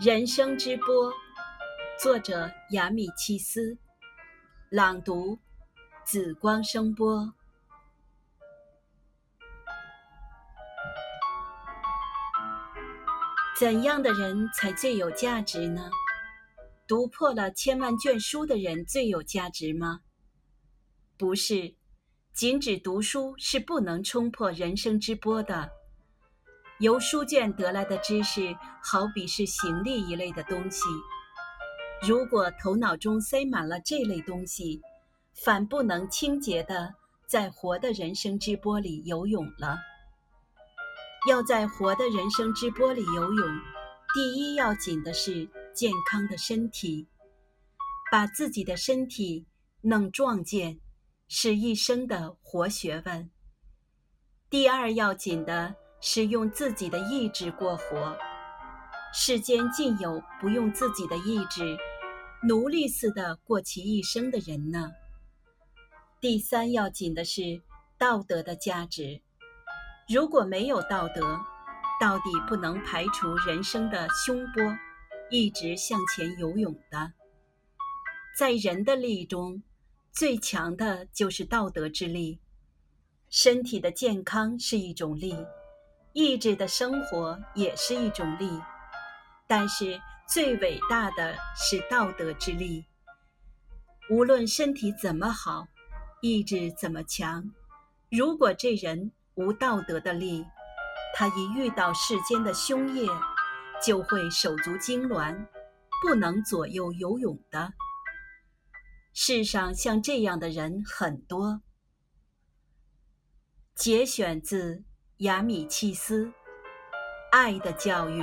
人生之波，作者雅米契斯，朗读紫光声波。怎样的人才最有价值呢？读破了千万卷书的人最有价值吗？不是，仅只读书是不能冲破人生之波的。由书卷得来的知识，好比是行李一类的东西。如果头脑中塞满了这类东西，反不能清洁的在活的人生之波里游泳了。要在活的人生之波里游泳，第一要紧的是健康的身体，把自己的身体弄壮健，是一生的活学问。第二要紧的。是用自己的意志过活，世间尽有不用自己的意志，奴隶似的过其一生的人呢。第三要紧的是道德的价值，如果没有道德，到底不能排除人生的凶波，一直向前游泳的。在人的力中，最强的就是道德之力。身体的健康是一种力。意志的生活也是一种力，但是最伟大的是道德之力。无论身体怎么好，意志怎么强，如果这人无道德的力，他一遇到世间的凶业，就会手足痉挛，不能左右游泳的。世上像这样的人很多。节选自。雅米契斯，爱的教育。